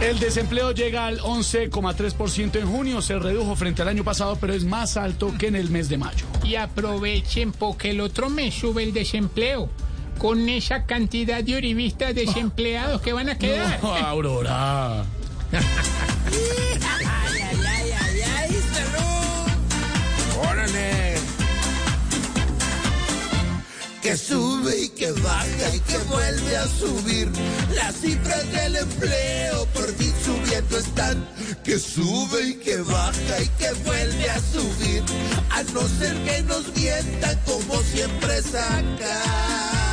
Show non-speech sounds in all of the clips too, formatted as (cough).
El desempleo llega al 11,3% en junio, se redujo frente al año pasado, pero es más alto que en el mes de mayo. Y aprovechen porque el otro mes sube el desempleo. Con esa cantidad de uribistas desempleados que van a (laughs) quedar. No, (laughs) Aurora. ¡Órale! Que sube y que baja y que vuelve a subir. Las cifras del empleo subiendo están. Que sube y que baja y que vuelve a subir. A no ser que nos mientan como siempre saca.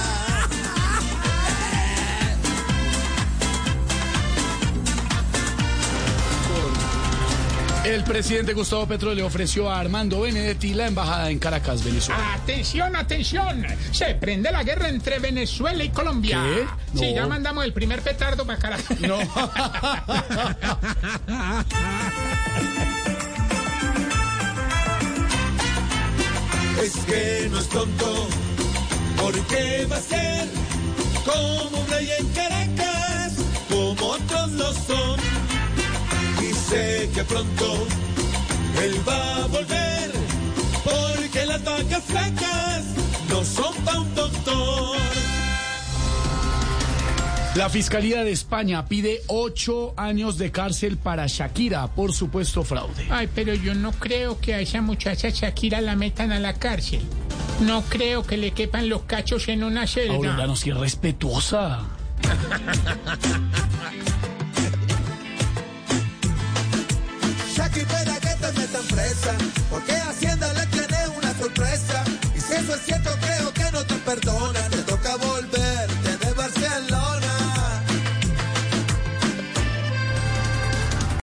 El presidente Gustavo Petro le ofreció a Armando Benedetti la embajada en Caracas, Venezuela. Atención, atención. Se prende la guerra entre Venezuela y Colombia. ¿Qué? Sí, No. ya mandamos el primer petardo para Caracas. (laughs) No. Es que no es tonto, porque va a ser como un rey en Caracas, como otros lo son. Sé que pronto él va a volver, porque las vacas flacas no son pa' un doctor. La Fiscalía de España pide ocho años de cárcel para Shakira por supuesto fraude. Ay, pero yo no creo que a esa muchacha Shakira la metan a la cárcel. No creo que le quepan los cachos en una celda. Aurora, no seas respetuosa. (laughs) espera que te metan presa, porque Hacienda le tiene una sorpresa. Y si eso es cierto, creo que no te perdonan.